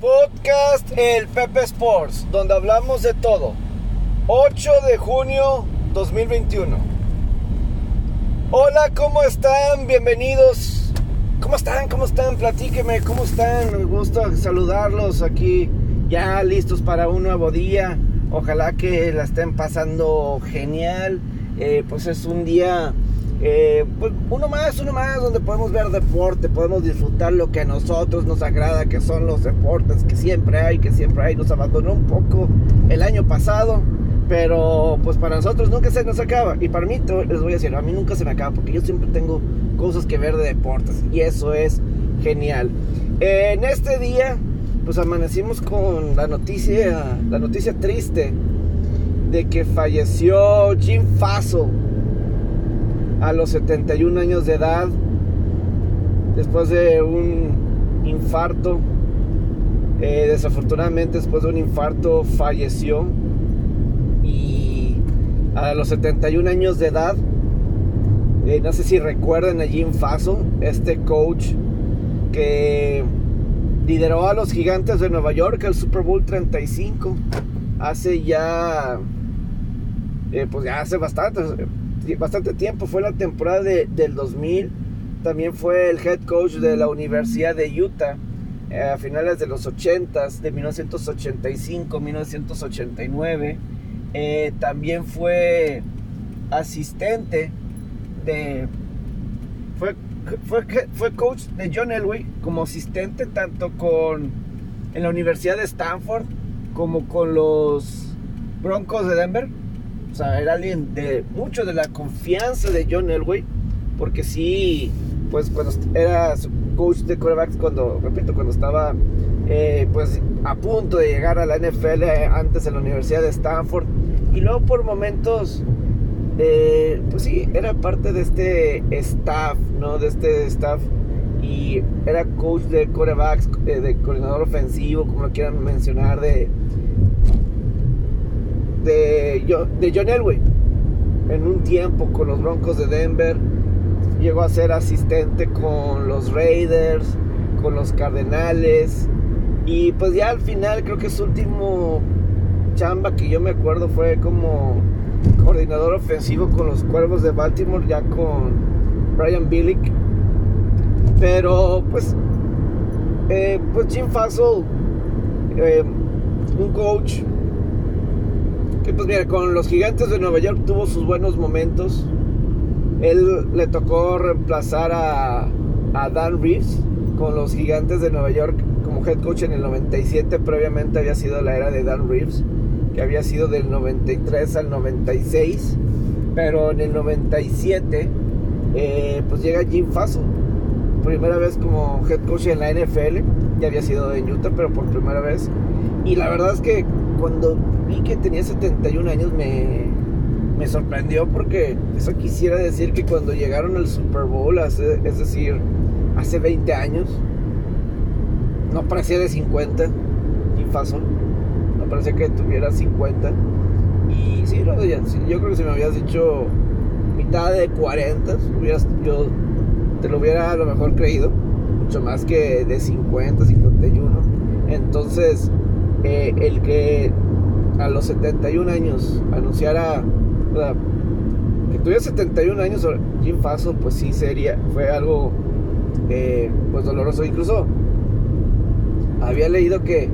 Podcast El Pepe Sports, donde hablamos de todo. 8 de junio 2021. Hola, ¿cómo están? Bienvenidos. ¿Cómo están? ¿Cómo están? Platíqueme, ¿cómo están? Me gusta saludarlos aquí, ya listos para un nuevo día. Ojalá que la estén pasando genial. Eh, pues es un día eh, pues uno más, uno más, donde podemos ver deporte, podemos disfrutar lo que a nosotros nos agrada, que son los deportes que siempre hay, que siempre hay. Nos abandonó un poco el año pasado, pero pues para nosotros nunca se nos acaba. Y para mí, les voy a decir, a mí nunca se me acaba, porque yo siempre tengo cosas que ver de deportes, y eso es genial. en este día, pues amanecimos con la noticia, la noticia triste de que falleció Jim Faso a los 71 años de edad, después de un infarto. Eh, desafortunadamente, después de un infarto, falleció. Y a los 71 años de edad, eh, no sé si recuerdan a Jim Faso, este coach que lideró a los gigantes de Nueva York al Super Bowl 35 hace ya, eh, pues ya hace bastante, bastante tiempo, fue la temporada del 2000, también fue el head coach de la Universidad de Utah eh, a finales de los 80s, de 1985, 1989, eh, también fue asistente de... Fue, fue, fue coach de John Elway como asistente tanto con en la Universidad de Stanford como con los Broncos de Denver o sea, era alguien de mucho de la confianza de John Elway, porque sí, pues cuando era coach de quarterbacks, cuando, repito, cuando estaba eh, pues a punto de llegar a la NFL antes en la Universidad de Stanford, y luego por momentos, eh, pues sí, era parte de este staff, ¿no? De este staff y era coach de quarterbacks, eh, de coordinador ofensivo, como lo quieran mencionar, de de, John Elway. En un tiempo con los Broncos de Denver, llegó a ser asistente con los Raiders, con los Cardenales. Y pues ya al final creo que su último chamba que yo me acuerdo fue como coordinador ofensivo con los Cuervos de Baltimore, ya con Brian Billick. Pero pues, eh, pues Jim Fassel, eh, un coach pues mira, con los gigantes de Nueva York tuvo sus buenos momentos. Él le tocó reemplazar a, a Dan Reeves con los gigantes de Nueva York como head coach en el 97. Previamente había sido la era de Dan Reeves, que había sido del 93 al 96. Pero en el 97, eh, pues llega Jim Faso. Primera vez como head coach en la NFL. Ya había sido en Utah, pero por primera vez. Y la verdad es que cuando vi que tenía 71 años me, me sorprendió porque eso quisiera decir que cuando llegaron al Super Bowl, es decir, hace 20 años, no parecía de 50, y Faso, no parecía que tuviera 50. Y sí, no, yo creo que si me habías dicho mitad de 40, yo te lo hubiera a lo mejor creído, mucho más que de 50, 51. Entonces, el que a los 71 años anunciara que tuviera 71 años Jim Faso pues sí sería fue algo eh, pues doloroso. Incluso había leído que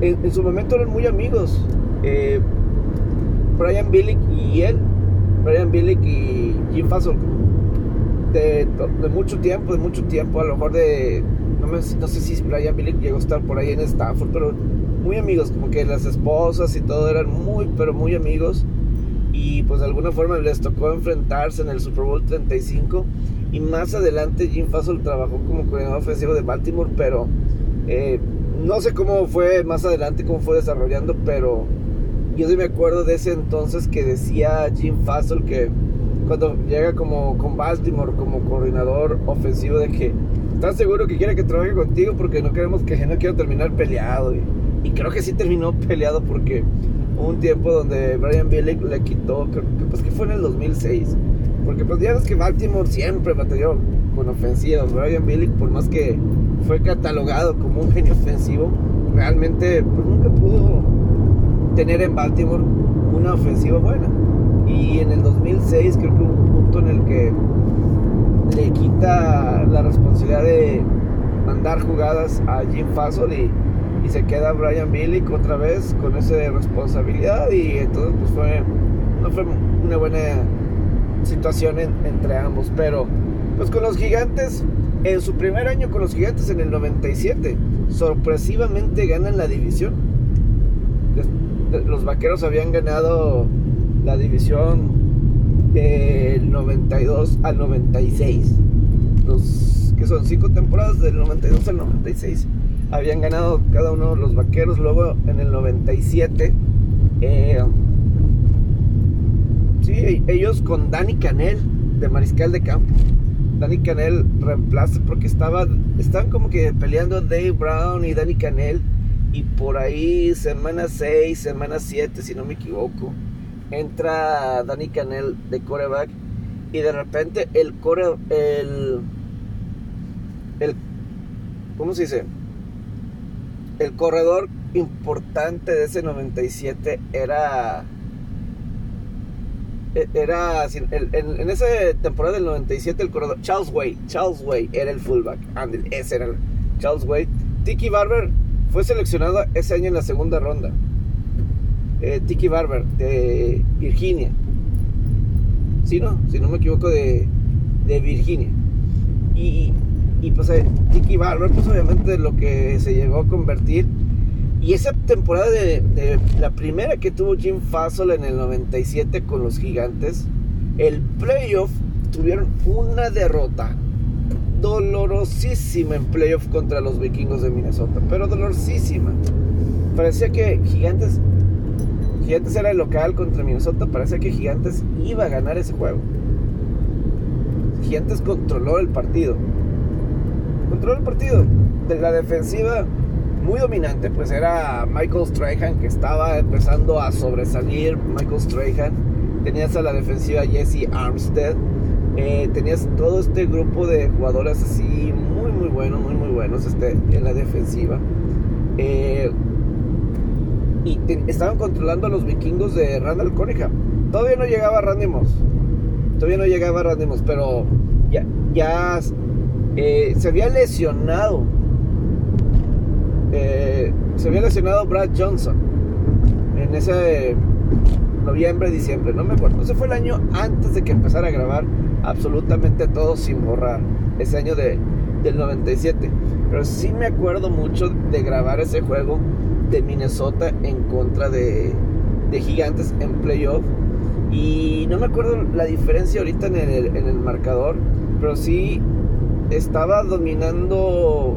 en, su momento eran muy amigos eh, Brian Billick y él Brian Billick y Jim Faso de, mucho tiempo de mucho tiempo a lo mejor de no, sé si Brian Billick llegó a estar por ahí en Stanford pero muy amigos, como que las esposas y todo eran muy, pero muy amigos. Y pues de alguna forma les tocó enfrentarse en el Super Bowl 35. Y más adelante Jim Fassel trabajó como coordinador ofensivo de Baltimore, pero eh, no sé cómo fue más adelante, cómo fue desarrollando, pero yo sí me acuerdo de ese entonces que decía Jim Fassel que cuando llega como con Baltimore como coordinador ofensivo de que estás seguro que quiere que trabaje contigo porque no queremos que no quiero terminar peleado. Y, creo que sí terminó peleado porque hubo un tiempo donde Brian Billick le quitó, creo que pues que fue en el 2006. Porque pues ya ves que Baltimore siempre batalló. con ofensiva. Brian Billick, por más que fue catalogado como un genio ofensivo, realmente pues, nunca pudo tener en Baltimore una ofensiva buena. Y en el 2006 creo que hubo un punto en el que le quita la responsabilidad de mandar jugadas a Jim Fassel y, se queda Brian Billick otra vez con esa responsabilidad y entonces pues fue no fue una buena situación entre ambos. Pero pues con los gigantes en su primer año con los gigantes en el 97 sorpresivamente ganan la división. Los vaqueros habían ganado la división del 92 al 96. Los que son cinco temporadas del 92 al 96 habían ganado cada uno los vaqueros. Luego en el 97, eh, sí, ellos con Danny Canel de Mariscal de Campo. Danny Canel reemplaza porque estaba, estaban como que peleando Dave Brown y Danny Canel. Y por ahí, semana 6, semana 7, si no me equivoco, entra Danny Canel de coreback y de repente el core el el ¿cómo se dice? El corredor importante de ese 97 era e, era en, esa temporada del 97 el corredor Charles Way Charles Way era el fullback ese era Charles Way Tiki Barber fue seleccionado ese año en la segunda ronda eh, Tiki Barber de Virginia. Si no, si no me equivoco, de, Virginia. Y, y pues eh, Tiki Barber, pues obviamente lo que se llegó a convertir. Y esa temporada de, la primera que tuvo Jim Fassel en el 97 con los gigantes, el playoff tuvieron una derrota dolorosísima en playoff contra los vikingos de Minnesota, pero dolorosísima. Parecía que Gigantes Gigantes era el local contra Minnesota, parece que Gigantes iba a ganar ese juego. Gigantes controló el partido. Controló el partido. De la defensiva muy dominante, pues era Michael Strahan que estaba empezando a sobresalir. Michael Strahan. Tenías a la defensiva Jesse Armstead. Eh, tenías todo este grupo de jugadores así muy muy buenos, muy muy buenos este, en la defensiva. Eh, y estaban controlando a los vikingos de Randall Cunningham. Todavía no llegaba Randy Moss. Todavía no llegaba Randy Moss, pero ya, eh, se había lesionado. Eh, se había lesionado Brad Johnson en ese noviembre, diciembre, no me acuerdo. Ese fue el año antes de que empezara a grabar absolutamente todo sin borrar. Ese año de, del 97. Pero sí me acuerdo mucho de grabar ese juego de Minnesota en contra de, Gigantes en playoff. Y no me acuerdo la diferencia ahorita en el, marcador, pero sí estaba dominando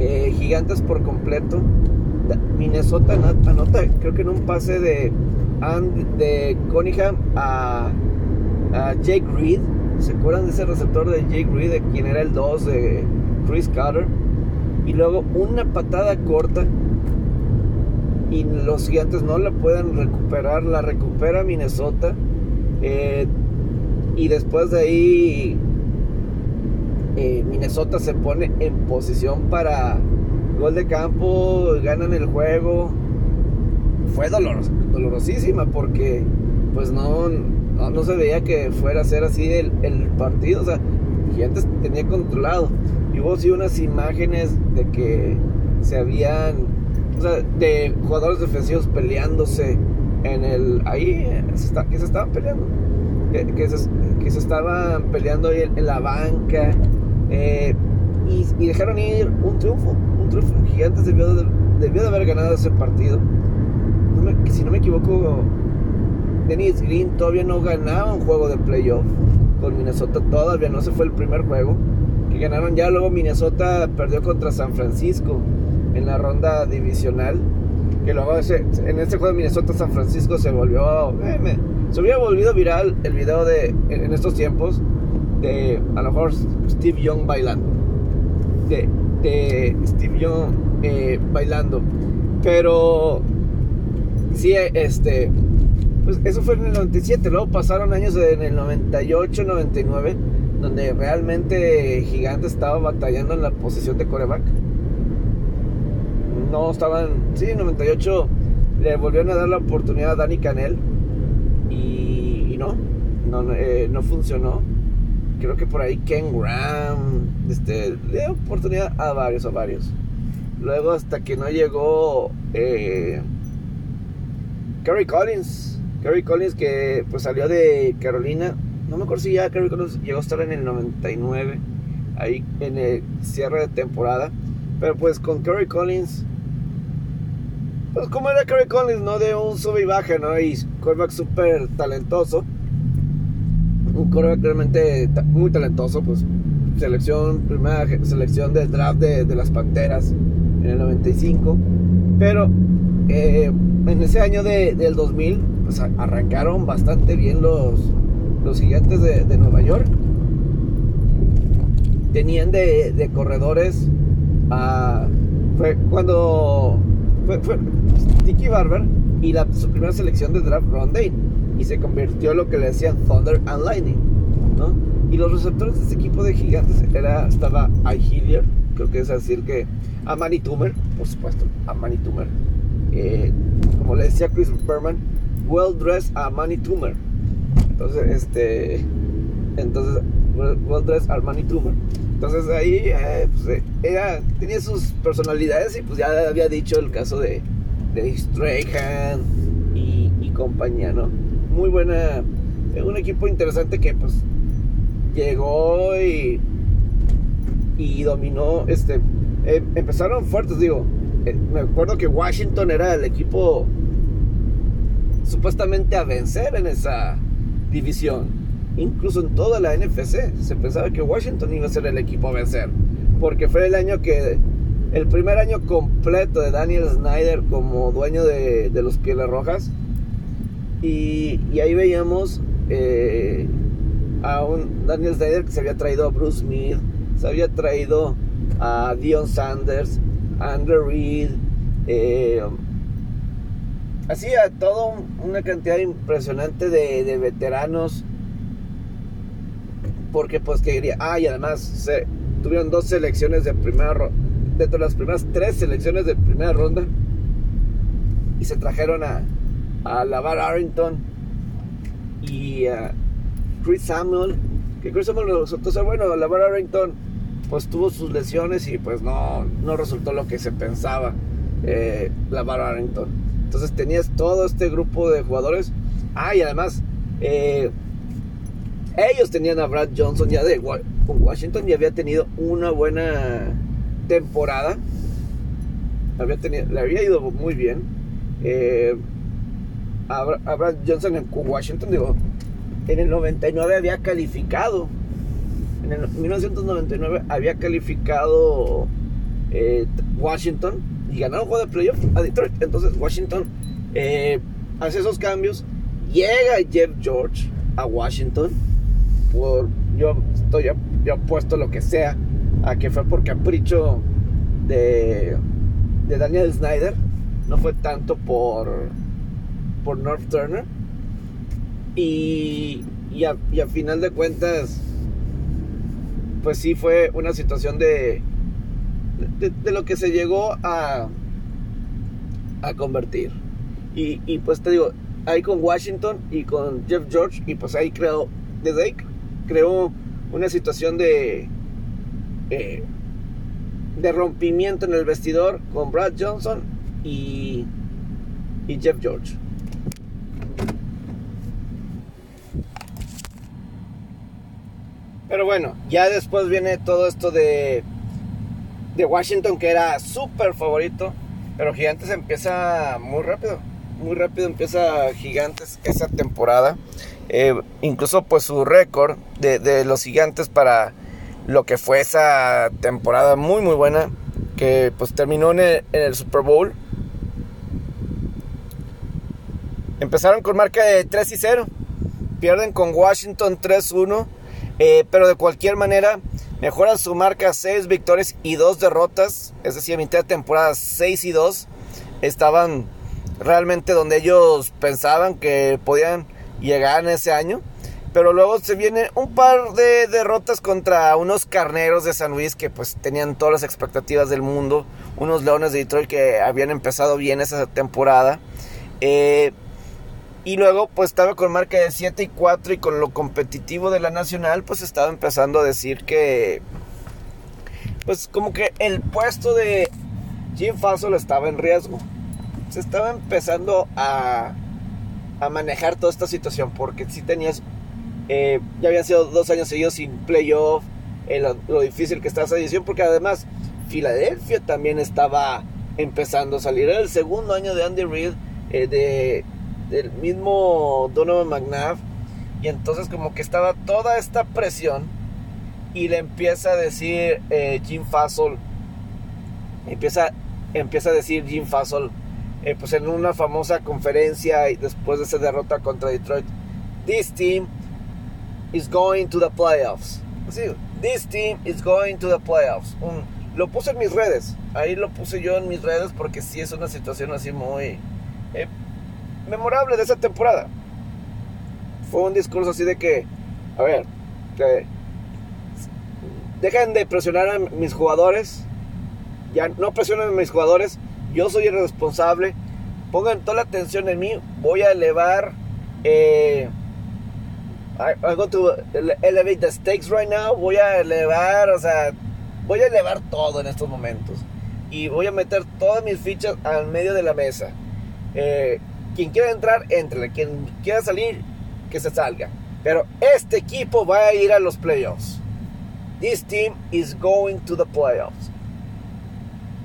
eh, Gigantes por completo. Minnesota anota, creo que en un pase de, de Cunningham a, a Jake Reed. ¿Se acuerdan de ese receptor de Jake Reed, de quien era el 2 de Chris Carter? Y luego una patada corta y los gigantes no la pueden recuperar, la recupera Minnesota. Eh, y después de ahí eh, Minnesota se pone en posición para gol de campo, ganan el juego. Fue doloroso, dolorosísima porque pues no, no, se veía que fuera a ser así el, el partido. O sea, Gigantes tenía controlado. Y hubo sí unas imágenes de que se habían o de jugadores defensivos peleándose en el. Ahí, que se estaban peleando. Que, se, estaban peleando ahí en, la banca. Eh, y, dejaron ir un triunfo. Un triunfo. Gigantes debió de, debió de haber ganado ese partido. si no me equivoco, Dennis Green todavía no ganaba un juego de playoff con Minnesota. Todavía no se fue el primer juego. Que ganaron ya. Luego Minnesota perdió contra San Francisco en la ronda divisional. Que luego en este juego de Minnesota San Francisco se volvió. Eh, se hubiera volvido viral el video de en estos tiempos de a lo mejor Steve Young bailando. De, de Steve Young eh, bailando. Pero sí, este. Pues eso fue en el 97. Luego pasaron años en el 98, 99. donde realmente Gigante estaba batallando en la posición de coreback. No estaban, sí, en 98 le volvieron a dar la oportunidad a Danny Canel y, no, no, eh, no, funcionó. Creo que por ahí Ken Graham este, le dio oportunidad a varios, a varios. Luego hasta que no llegó eh, Kerry Collins. Kerry Collins que pues salió de Carolina no me acuerdo si ya Kerry Collins llegó a estar en el 99, ahí en el cierre de temporada. Pero pues con Kerry Collins, como era Kerry Collins, ¿no? De un sube y baja, ¿no? Y quarterback súper talentoso. Un quarterback realmente muy talentoso, pues selección, primera selección del draft de, las Panteras en el 95. Pero eh, en ese año del 2000, pues arrancaron bastante bien los, los gigantes de, Nueva York tenían de, corredores. Fue cuando. Fue, Sticky Barber y la, su primera selección de draft Ron Dane. Y se convirtió en lo que le decían Thunder and Lightning. ¿no? Y los receptores de este equipo de gigantes era, estaba I Hillier, creo que es decir que a Manny Toomer, por supuesto, a Manny Toomer. Eh, como le decía Chris Berman, well dressed a Manny Toomer entonces, este. Entonces, well dressed Armani Tumor. Entonces ahí eh, pues, eh, ella tenía sus personalidades y pues ya había dicho el caso de, de Strahan y, y, compañía, ¿no? Muy buena, eh, un equipo interesante que pues llegó y, y dominó, este, empezaron fuertes, digo, me acuerdo que Washington era el equipo supuestamente a vencer en esa división. Incluso en toda la NFC se pensaba que Washington iba a ser el equipo a vencer. Porque fue el año que, el primer año completo de Daniel Snyder como dueño de, los Pieles Rojas. Y, ahí veíamos eh, a un Daniel Snyder que se había traído a Bruce Smith, se había traído a Dion Sanders, a Andrew Reed, eh, hacía todo una cantidad impresionante de, veteranos. Porque pues que diría, ah, y además se, tuvieron dos selecciones de primera ronda, dentro de las primeras tres selecciones de primera ronda. Y se trajeron a, a Lavar Arrington y a Chris Samuel. Que Chris Samuel resultó ser bueno, Lavar Arrington pues tuvo sus lesiones y pues no, no resultó lo que se pensaba. Eh, Lavar Arrington. Entonces tenías todo este grupo de jugadores. Ah, además, eh, ellos tenían a Brad Johnson ya de con Washington y había tenido una buena temporada. Había tenido, le había ido muy bien. Eh, a, Brad Johnson en Washington, digo, en el 99 había calificado. En el 1999 había calificado eh, Washington y ganaron un de playoff a Detroit. Entonces Washington eh, hace esos cambios. Llega Jeff George a Washington. Por, yo estoy yo puesto lo que sea a que fue por capricho de, de Daniel Snyder. No fue tanto por, por North Turner. Y, y, a, y a final de cuentas, pues sí fue una situación de, de, lo que se llegó a, a convertir. Y, pues te digo, ahí con Washington y con Jeff George, y pues ahí creo, desde ahí creó una situación de, eh, de rompimiento en el vestidor con Brad Johnson y, y Jeff George. Pero bueno, ya después viene todo esto de de Washington que era súper favorito, pero Gigantes empieza muy rápido, muy rápido empieza Gigantes esa temporada. Eh, incluso pues su récord de, los Gigantes para lo que fue esa temporada muy muy buena, que pues terminó en el, Super Bowl. Empezaron con marca de 3 y 0, pierden con Washington 3-1, eh, pero de cualquier manera Mejoran su marca 6 victorias y 2 derrotas. Es decir, a mitad de temporada 6 y 2. Estaban realmente donde ellos pensaban que podían llegar en ese año. Pero luego se viene un par de derrotas contra unos carneros de San Luis que pues tenían todas las expectativas del mundo. Unos leones de Detroit que habían empezado bien esa temporada. Eh, y luego pues estaba con marca de 7 y 4 y con lo competitivo de la nacional pues estaba empezando a decir que pues como que el puesto de Jim Fassel estaba en riesgo. Se estaba empezando a, a manejar toda esta situación porque si tenías eh, ya habían sido dos años seguidos sin playoff, eh, lo, difícil que está esa edición, porque además Filadelfia también estaba empezando a salir. Era el segundo año de Andy Reid, eh, de, del mismo Donovan McNabb, y entonces como que estaba toda esta presión y le empieza a decir Jim Fassel, empieza, empieza a decir Jim Fassel, pues en una famosa conferencia después de esa derrota contra Detroit, this team is going to the playoffs. Así, this team is going to the playoffs. lo puse en mis redes. Ahí lo puse yo en mis redes porque sí es una situación así muy eh, memorable de esa temporada. Fue un discurso así de que, a ver, que dejen de presionar a mis jugadores. Ya no presionen a mis jugadores. Yo soy el responsable. Pongan toda la atención en mí. Voy a elevar eh, I'm going to elevate the stakes right now. Voy a elevar, o sea, voy a elevar todo en estos momentos. Y voy a meter todas mis fichas al medio de la mesa. Eh, quien quiera entrar, entre. Quien quiera salir, que se salga. Pero este equipo va a ir a los playoffs. This team is going to the playoffs.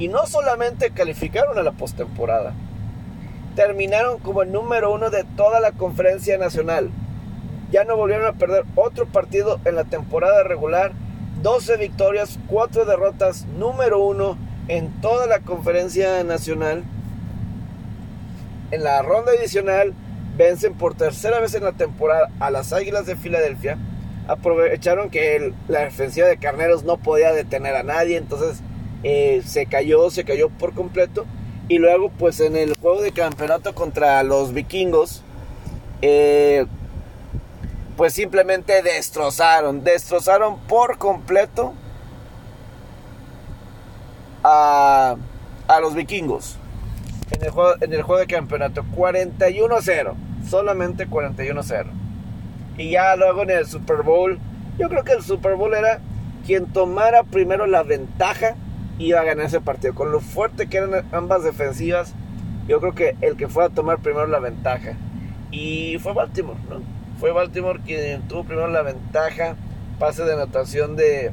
Y no solamente calificaron a la postemporada, terminaron como el número uno de toda la conferencia nacional ya no volvieron a perder otro partido en la temporada regular. 12 victorias, 4 derrotas, número 1 en toda la conferencia nacional. En la ronda adicional vencen por tercera vez en la temporada a las Águilas de Filadelfia. Aprovecharon que la defensiva de Carneros no podía detener a nadie, entonces eh, se cayó, se cayó por completo. Y luego pues en el juego de campeonato contra los vikingos, eh, pues simplemente destrozaron, destrozaron por completo a, los vikingos en el, juego, en el juego de campeonato. 41-0, solamente 41-0. Y ya luego en el Super Bowl, yo creo que el Super Bowl era quien tomara primero la ventaja iba a ganar ese partido. Con lo fuerte que eran ambas defensivas, yo creo que el que fue a tomar primero la ventaja. Y fue Baltimore, ¿no? Fue Baltimore quien tuvo primero la ventaja. Pase de anotación de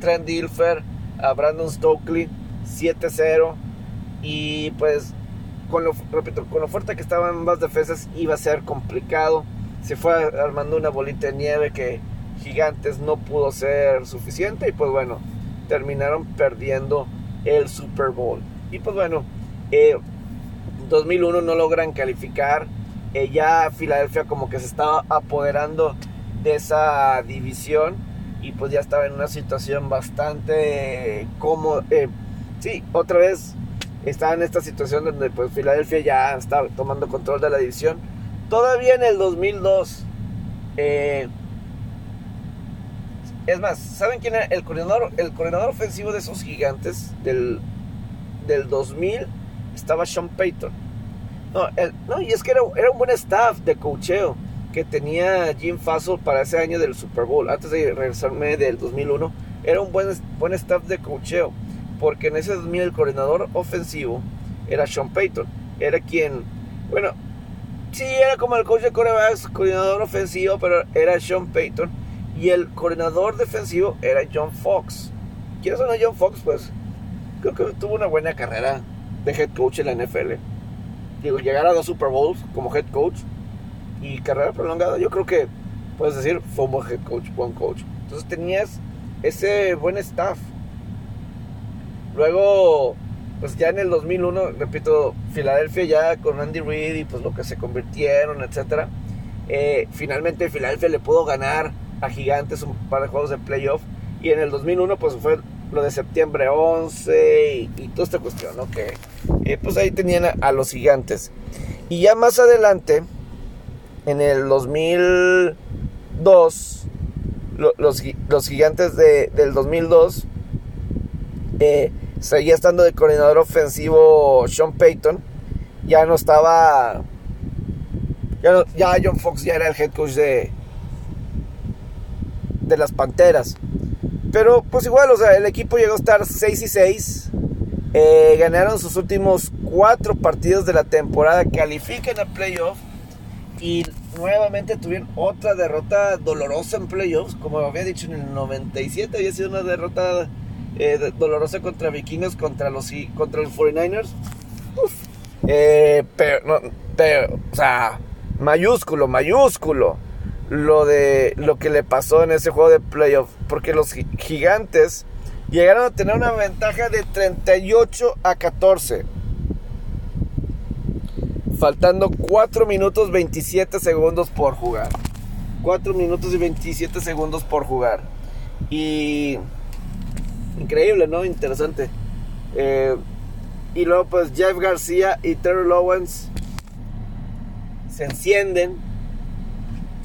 Trent Dilfer a Brandon Stokely 7-0. Y pues, con lo, repito, con lo fuerte que estaban ambas defensas, iba a ser complicado. Se fue armando una bolita de nieve que Gigantes no pudo ser suficiente. Y pues bueno, terminaron perdiendo el Super Bowl. Y pues bueno, eh, 2001 no logran calificar eh, ya Filadelfia como que se estaba apoderando de esa división y pues ya estaba en una situación bastante cómoda. Eh, sí, otra vez estaba en esta situación donde pues Filadelfia ya estaba tomando control de la división. Todavía en el 2002, eh, es más, ¿saben quién era el coordinador? El coordinador ofensivo de esos gigantes del, del 2000 estaba Sean Payton. No, no y es que era, un buen staff de cocheo que tenía Jim Fassel para ese año del Super Bowl. Antes de regresarme del 2001, era un buen, buen staff de cocheo. Porque en ese 2000 el coordinador ofensivo era Sean Payton. Era quien, bueno, sí, era como el coach de coordinador ofensivo, pero era Sean Payton. Y el coordinador defensivo era John Fox. ¿Quién es John Fox? Pues creo que tuvo una buena carrera de head coach en la NFL llegar a dos Super Bowls como head coach y carrera prolongada, yo creo que puedes decir fue un buen head coach, buen coach. Entonces tenías ese buen staff. Luego, pues ya en el 2001, repito, Filadelfia ya con Andy Reid y pues lo que se convirtieron, etcétera. Eh, finalmente Filadelfia le pudo ganar a Gigantes un par de juegos de playoff y en el 2001 pues fue lo de septiembre 11 y, toda esta cuestión, ¿no? Que eh, pues ahí tenían a, los gigantes. Y ya más adelante, en el 2002, 2002, los, los, gigantes de, del 2002, eh, seguía estando de coordinador ofensivo Sean Payton. Ya no estaba. Ya, ya John Fox ya era el head coach de, de las Panteras. Pero pues igual, o sea, el equipo llegó a estar 6 y 6. Eh, ganaron sus últimos cuatro partidos de la temporada, califican a playoff y nuevamente tuvieron otra derrota dolorosa en playoffs, como había dicho en el 97, había sido una derrota eh, dolorosa contra Vikingos, contra los, contra los 49ers. Eh, pero, pero, o sea, mayúsculo, mayúsculo lo de lo que le pasó en ese juego de playoff. Porque los gigantes llegaron a tener una ventaja de 38 a 14. Faltando 4 minutos 27 segundos por jugar. 4 minutos y 27 segundos por jugar. Y... Increíble, ¿no? Interesante. Eh, y luego pues Jeff García y Terry Owens se encienden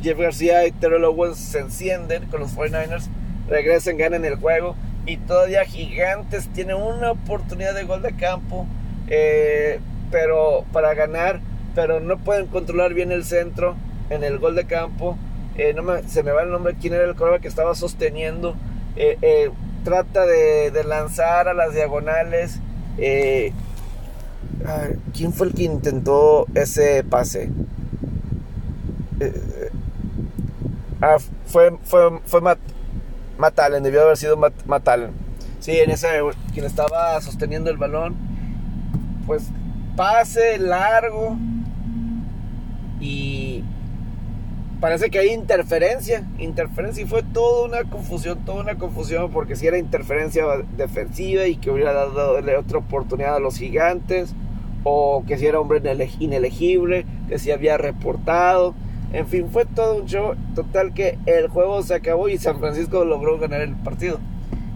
Jeff García y Terrell Owens se encienden con los 49ers, regresan, ganan el juego y todavía Gigantes tiene una oportunidad de gol de campo, eh, pero para ganar, pero no pueden controlar bien el centro en el gol de campo. Eh, no se me va el nombre quién era el corredor que estaba sosteniendo. Eh, trata de, de, lanzar a las diagonales. ¿Quién fue el que intentó ese pase? Ah, fue, fue, fue Matt, debió haber sido Matt, Sí, en ese, quien estaba sosteniendo el balón, pues pase largo y parece que hay interferencia, interferencia y fue toda una confusión, toda una confusión porque si era interferencia defensiva y que hubiera dado otra oportunidad a los gigantes o que si era hombre inelegible, que si había reportado. En fin, fue todo un show. Total que el juego se acabó y San Francisco logró ganar el partido.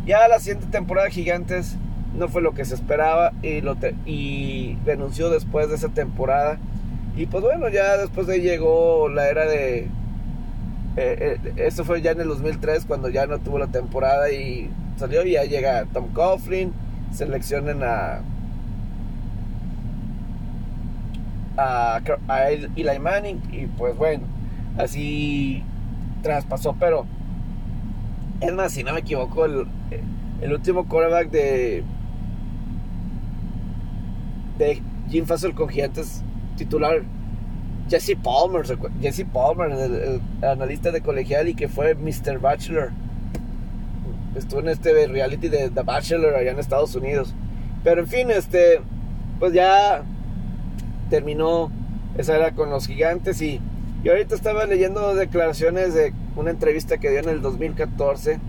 Ya la siguiente temporada Gigantes no fue lo que se esperaba y, lo y renunció después de esa temporada. Y pues bueno, ya después de ahí llegó la era de... Eh, eh, eso fue ya en el 2003 cuando ya no tuvo la temporada y salió y ya llega Tom Coughlin, seleccionan a a, a Eli Manning y pues bueno, así traspasó, pero es más, si no me equivoco, el, el último quarterback de de Jim Fassel con Gigantes titular Jesse Palmer, Jesse Palmer, el, analista de colegial y que fue Mr. Bachelor. Estuvo en este reality de The Bachelor allá en Estados Unidos. Pero en fin, este, pues ya terminó esa era con los gigantes y, y ahorita estaba leyendo declaraciones de una entrevista que dio en el 2014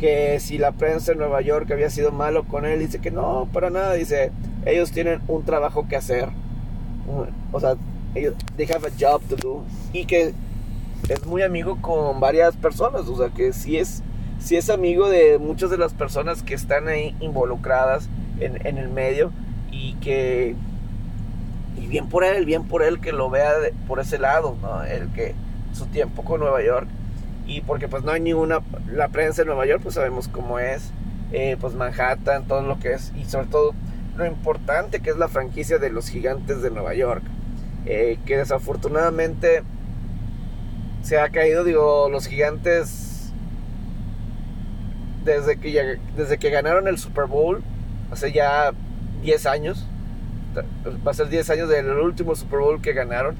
que si la prensa en Nueva York había sido malo con él, dice que no, para nada, dice, ellos tienen un trabajo que hacer. O sea, ellos, they have a job to do. Y que es muy amigo con varias personas, o sea, que sí es, sí es amigo de muchas de las personas que están ahí involucradas en, en el medio y que y bien por él, bien por él que lo vea por ese lado. El que su tiempo con Nueva York y porque pues no hay ninguna, la prensa en Nueva York pues sabemos cómo es, eh, pues Manhattan, todo lo que es y sobre todo lo importante que es la franquicia de los gigantes de Nueva York, eh, que desafortunadamente se ha caído, digo, los gigantes desde que, desde que ganaron el Super Bowl, hace ya 10 años, va a ser 10 años del último Super Bowl que ganaron,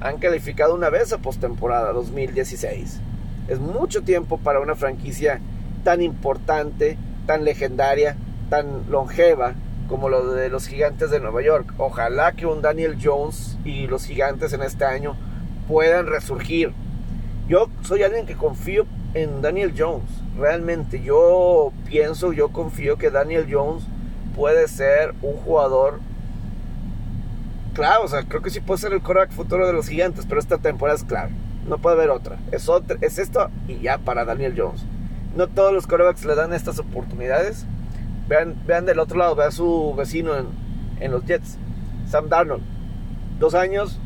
han calificado una vez a postemporada 2016. Es mucho tiempo para una franquicia tan importante, tan legendaria, tan longeva como lo de los gigantes de Nueva York. Ojalá que un Daniel Jones y los gigantes en este año puedan resurgir. Yo soy alguien que confío en Daniel Jones. Realmente yo pienso, yo confío que Daniel Jones puede ser un jugador claro, o sea, creo que sí puede ser el coreback futuro de los gigantes, pero esta temporada es clave. No puede haber otra. Es, otra, es esto y ya para Daniel Jones. No todos los corebacks le dan estas oportunidades. Vean, vean del otro lado, vean a su vecino en, en los Jets, Sam Darnold. Dos años,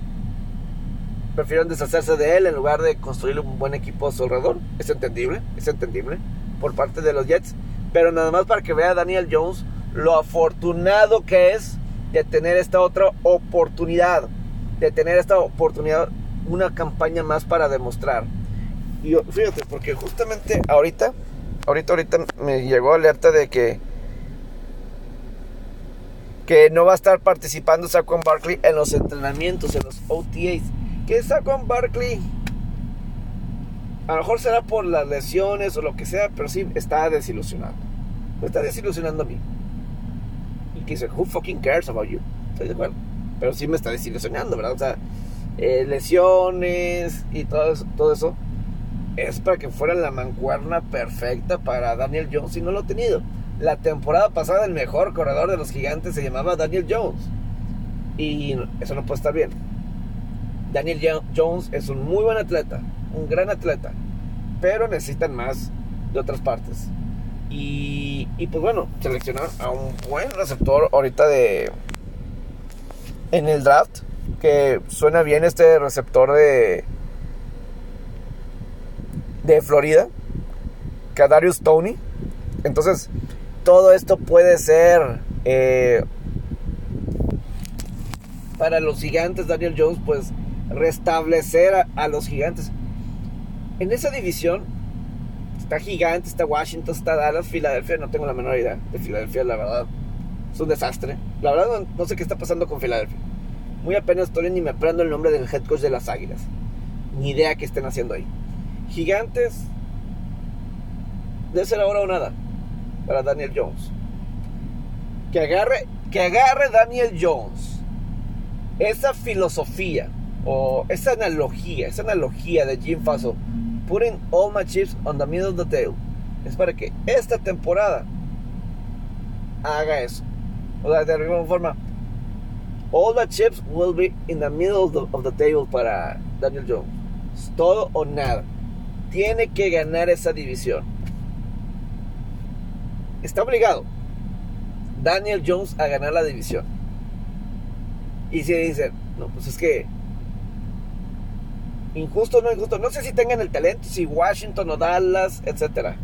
prefieren deshacerse de él en lugar de construir un buen equipo a su alrededor. Es entendible, es entendible por parte de los Jets. Pero nada más para que vea Daniel Jones lo afortunado que es de tener esta otra oportunidad. De tener esta oportunidad, una campaña más para demostrar. Y fíjate, porque justamente ahorita, ahorita, ahorita me llegó alerta de que que no va a estar participando Saquon Barkley en los entrenamientos, en los OTAs. Que Saquon Barkley a lo mejor será por las lesiones o lo que sea, pero sí está desilusionado. Me está desilusionando a mí. Que dice, who fucking cares about you? Estoy de acuerdo. Pero sí me está desilusionando, ¿verdad? O sea, eh, lesiones y todo eso, todo eso es para que fuera la mancuerna perfecta para Daniel Jones y no lo ha tenido. La temporada pasada el mejor corredor de los gigantes se llamaba Daniel Jones. Y eso no puede estar bien. Daniel Jones es un muy buen atleta, un gran atleta, pero necesitan más de otras partes. Y, y pues bueno, seleccionar a un buen receptor ahorita de... En el draft, que suena bien este receptor de... De Florida, Kadarius Tony. Entonces, todo esto puede ser eh, para los gigantes, Daniel Jones, pues restablecer a, los gigantes. En esa división está Gigante, está Washington, está Dallas, Filadelfia, no tengo la menor idea de Filadelfia, la verdad. Es un desastre. La verdad no, sé qué está pasando con Filadelfia. Muy apenas estoy ni me aprendo el nombre del head coach de las Águilas. Ni idea qué estén haciendo ahí. Gigantes. Debe ser ahora o nada para Daniel Jones. Que agarre, que agarre Daniel Jones esa filosofía o esa analogía, esa analogía de Jim Faso, putting all my chips on the middle of the table, es para que esta temporada haga eso. O sea, de alguna forma, all the chips will be in the middle of the, table para Daniel Jones. Es todo o nada. Tiene que ganar esa división está obligado Daniel Jones a ganar la división. Y si dicen, no, pues es que injusto o no injusto, no sé si tengan el talento, si Washington o Dallas, etcétera,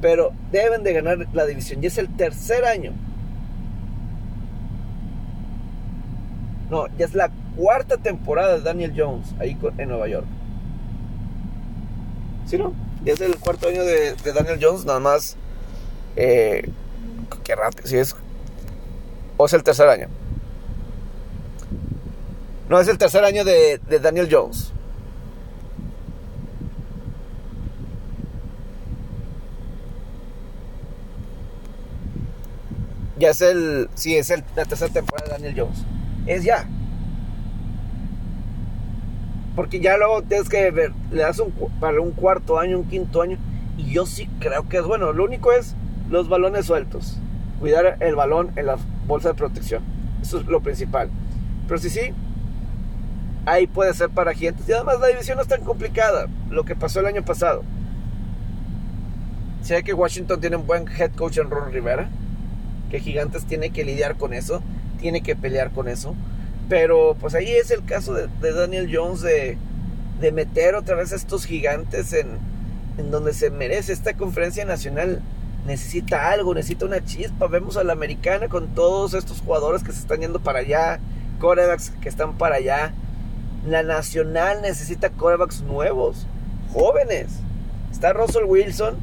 pero deben de ganar la división y es el tercer año. No, ya es la cuarta temporada de Daniel Jones ahí en Nueva York. ¿Sí, no? Ya es el cuarto año de, Daniel Jones, nada más eh, qué rápido, si es. O es el tercer año. No, es el tercer año de Daniel Jones. Ya es el. Sí, es el, la tercera temporada de Daniel Jones. Es ya. Porque ya luego tienes que ver, le das un, para un cuarto año, un quinto año. Y yo sí creo que es bueno. Lo único es los balones sueltos. Cuidar el balón en la bolsa de protección. Eso es lo principal. Pero si sí, ahí puede ser para Gigantes. Y además la división no es tan complicada. Lo que pasó el año pasado. Hay que Washington tiene un buen head coach en Ron Rivera. Que Gigantes tiene que lidiar con eso. Tiene que pelear con eso. Pero pues ahí es el caso de, Daniel Jones de, meter otra vez a estos gigantes en, en donde se merece esta conferencia nacional necesita algo, necesita una chispa. Vemos a la americana con todos estos jugadores que se están yendo para allá, corebacks que están para allá. La nacional necesita corebacks nuevos, jóvenes. Está Russell Wilson,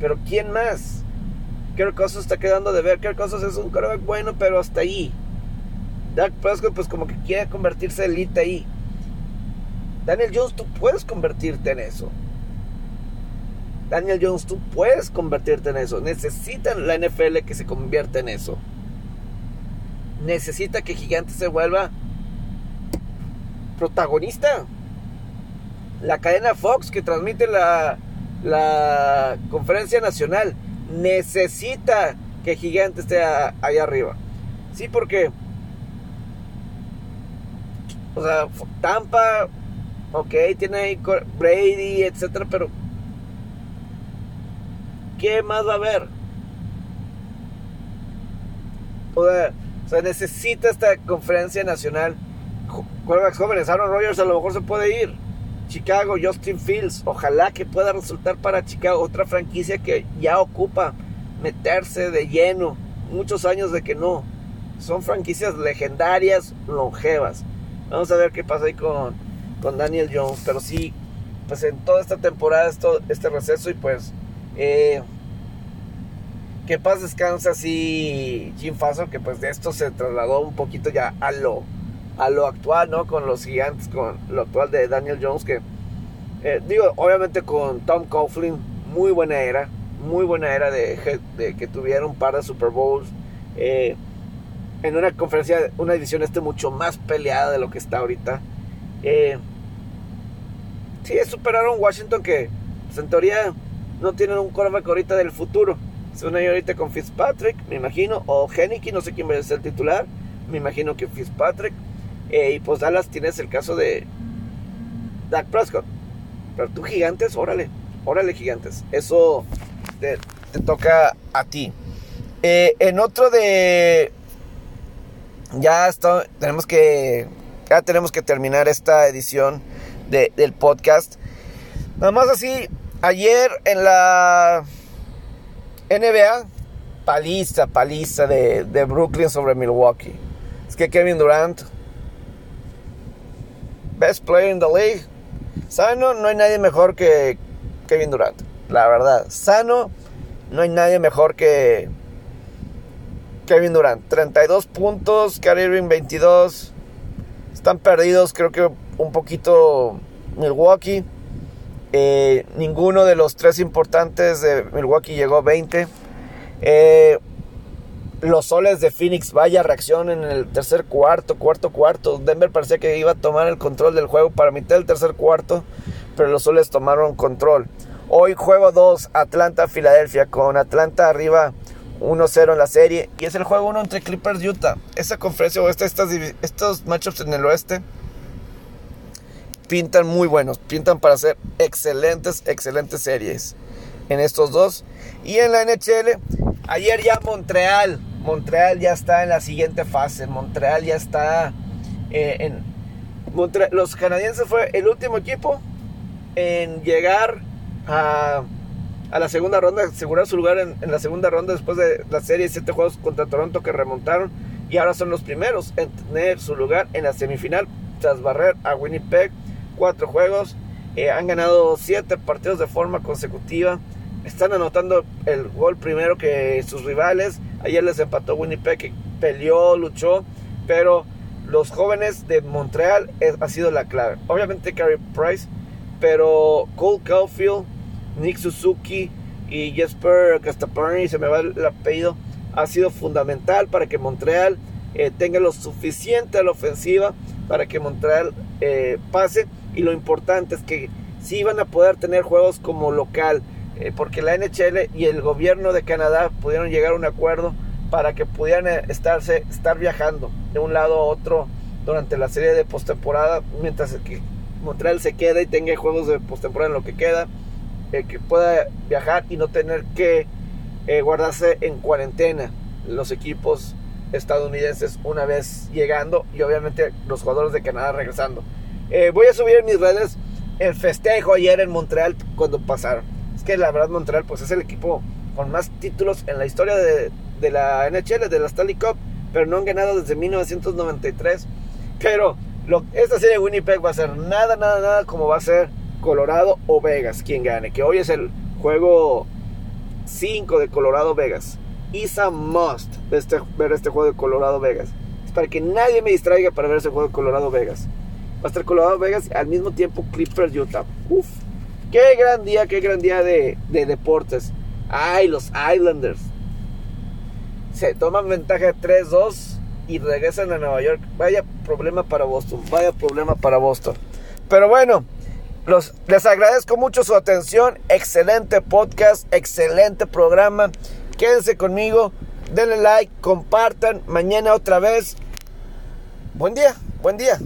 pero ¿quién más? Kirk Cousins está quedando de ver. Kirk Cousins es un coreback bueno, pero hasta ahí. Dak Prescott, pues como que quiere convertirse en elite ahí. Daniel Jones, tú puedes convertirte en eso. Daniel Jones, tú puedes convertirte en eso. Necesitan la NFL que se convierta en eso. Necesita que Gigante se vuelva protagonista. La cadena Fox que transmite la, la conferencia nacional necesita que Gigante esté ahí arriba. Sí, porque. O sea, Tampa, ok, tiene ahí Brady, etcétera, pero ¿qué más va a haber? O sea, necesita esta conferencia nacional jóvenes. Aaron Rodgers a lo mejor se puede ir. Chicago, Justin Fields. Ojalá que pueda resultar para Chicago otra franquicia que ya ocupa meterse de lleno. Muchos años de que no. Son franquicias legendarias, longevas. Vamos a ver qué pasa ahí con, con Daniel Jones. Pero sí, pues en toda esta temporada, esto, este receso y pues... Eh, que paz descansa así Jim Faso, que pues de esto se trasladó un poquito ya a lo, a lo actual, ¿no? Con los gigantes, con lo actual de Daniel Jones, que eh, digo, obviamente con Tom Coughlin, muy buena era, muy buena era de, que tuvieron un par de Super Bowls. Eh, en una conferencia, una división este mucho más peleada de lo que está ahorita. Eh, sí, superaron Washington que pues, en teoría no tienen un quarterback ahorita del futuro. Son ahí ahorita con Fitzpatrick, me imagino, o Henneke, no sé quién va a ser el titular. Me imagino que Fitzpatrick. Eh, y pues Dallas tienes el caso de Dak Prescott. Pero tú gigantes, órale, órale gigantes. Eso te, toca a ti. Eh, en otro de... Ya tenemos que... Ya tenemos que terminar esta edición del podcast. Nada más así, ayer en la NBA, paliza, paliza de, Brooklyn sobre Milwaukee. Es que Kevin Durant, best player in the league. Sano, no hay nadie mejor que Kevin Durant. La verdad, sano, no hay nadie mejor que Kevin Durant. 32 puntos, Kyrie Irving 22. Están perdidos, creo que un poquito Milwaukee. Eh, ninguno de los tres importantes de Milwaukee llegó 20. Eh, los soles de Phoenix, vaya reacción en el tercer cuarto, cuarto, cuarto. Denver parecía que iba a tomar el control del juego para mitad del tercer cuarto, pero los soles tomaron control. Hoy juego 2, Atlanta-Filadelfia, con Atlanta arriba 1-0 en la serie. Y es el juego 1 entre Clippers y Utah. Esta conferencia o estas, estos matchups en el oeste pintan muy buenos, pintan para hacer excelentes, excelentes series en estos dos. Y en la NHL, ayer ya Montreal, Montreal ya está en la siguiente fase, Montreal ya está eh, en... los canadienses fue el último equipo en llegar a, a la segunda ronda, asegurar su lugar en, en, la segunda ronda después de la serie 7 juegos contra Toronto que remontaron y ahora son los primeros en tener su lugar en la semifinal tras barrer a Winnipeg cuatro juegos. Eh, han ganado siete partidos de forma consecutiva. Están anotando el gol primero que sus rivales. Ayer les empató Winnipeg, que peleó, luchó. Pero los jóvenes de Montreal ha sido la clave. Obviamente Carey Price, pero Cole Caulfield, Nick Suzuki y Jesper Castaparni, se me va el apellido, ha sido fundamental para que Montreal eh, tenga lo suficiente a la ofensiva para que Montreal eh, pase y lo importante es que sí van a poder tener juegos como local, eh, porque la NHL y el gobierno de Canadá pudieron llegar a un acuerdo para que pudieran eh, estarse, estar viajando de un lado a otro durante la serie de postemporada, mientras que Montreal se quede y tenga juegos de postemporada en lo que queda, eh, que pueda viajar y no tener que guardarse en cuarentena los equipos estadounidenses una vez llegando y obviamente los jugadores de Canadá regresando. Eh, voy a subir en mis redes el festejo ayer en Montreal cuando pasaron. Que la verdad Montreal pues es el equipo con más títulos en la historia de, la NHL, de la Stanley Cup, pero no han ganado desde 1993. Pero lo, esta serie de Winnipeg va a ser nada, nada, nada como va a ser Colorado o Vegas quien gane. Que hoy es el juego 5 de Colorado Vegas. Isa must este, ver este juego de Colorado Vegas. Es para que nadie me distraiga para ver ese juego de Colorado Vegas. Va a estar Colorado Vegas al mismo tiempo Clippers Utah. Uf, qué gran día, qué gran día de, deportes. Ay, los Islanders. Se toman ventaja de 3-2 y regresan a Nueva York. Vaya problema para Boston, vaya problema para Boston. Pero bueno, los, les agradezco mucho su atención. Excelente podcast, excelente programa. Quédense conmigo, denle like, compartan. Mañana otra vez. Buen día, buen día.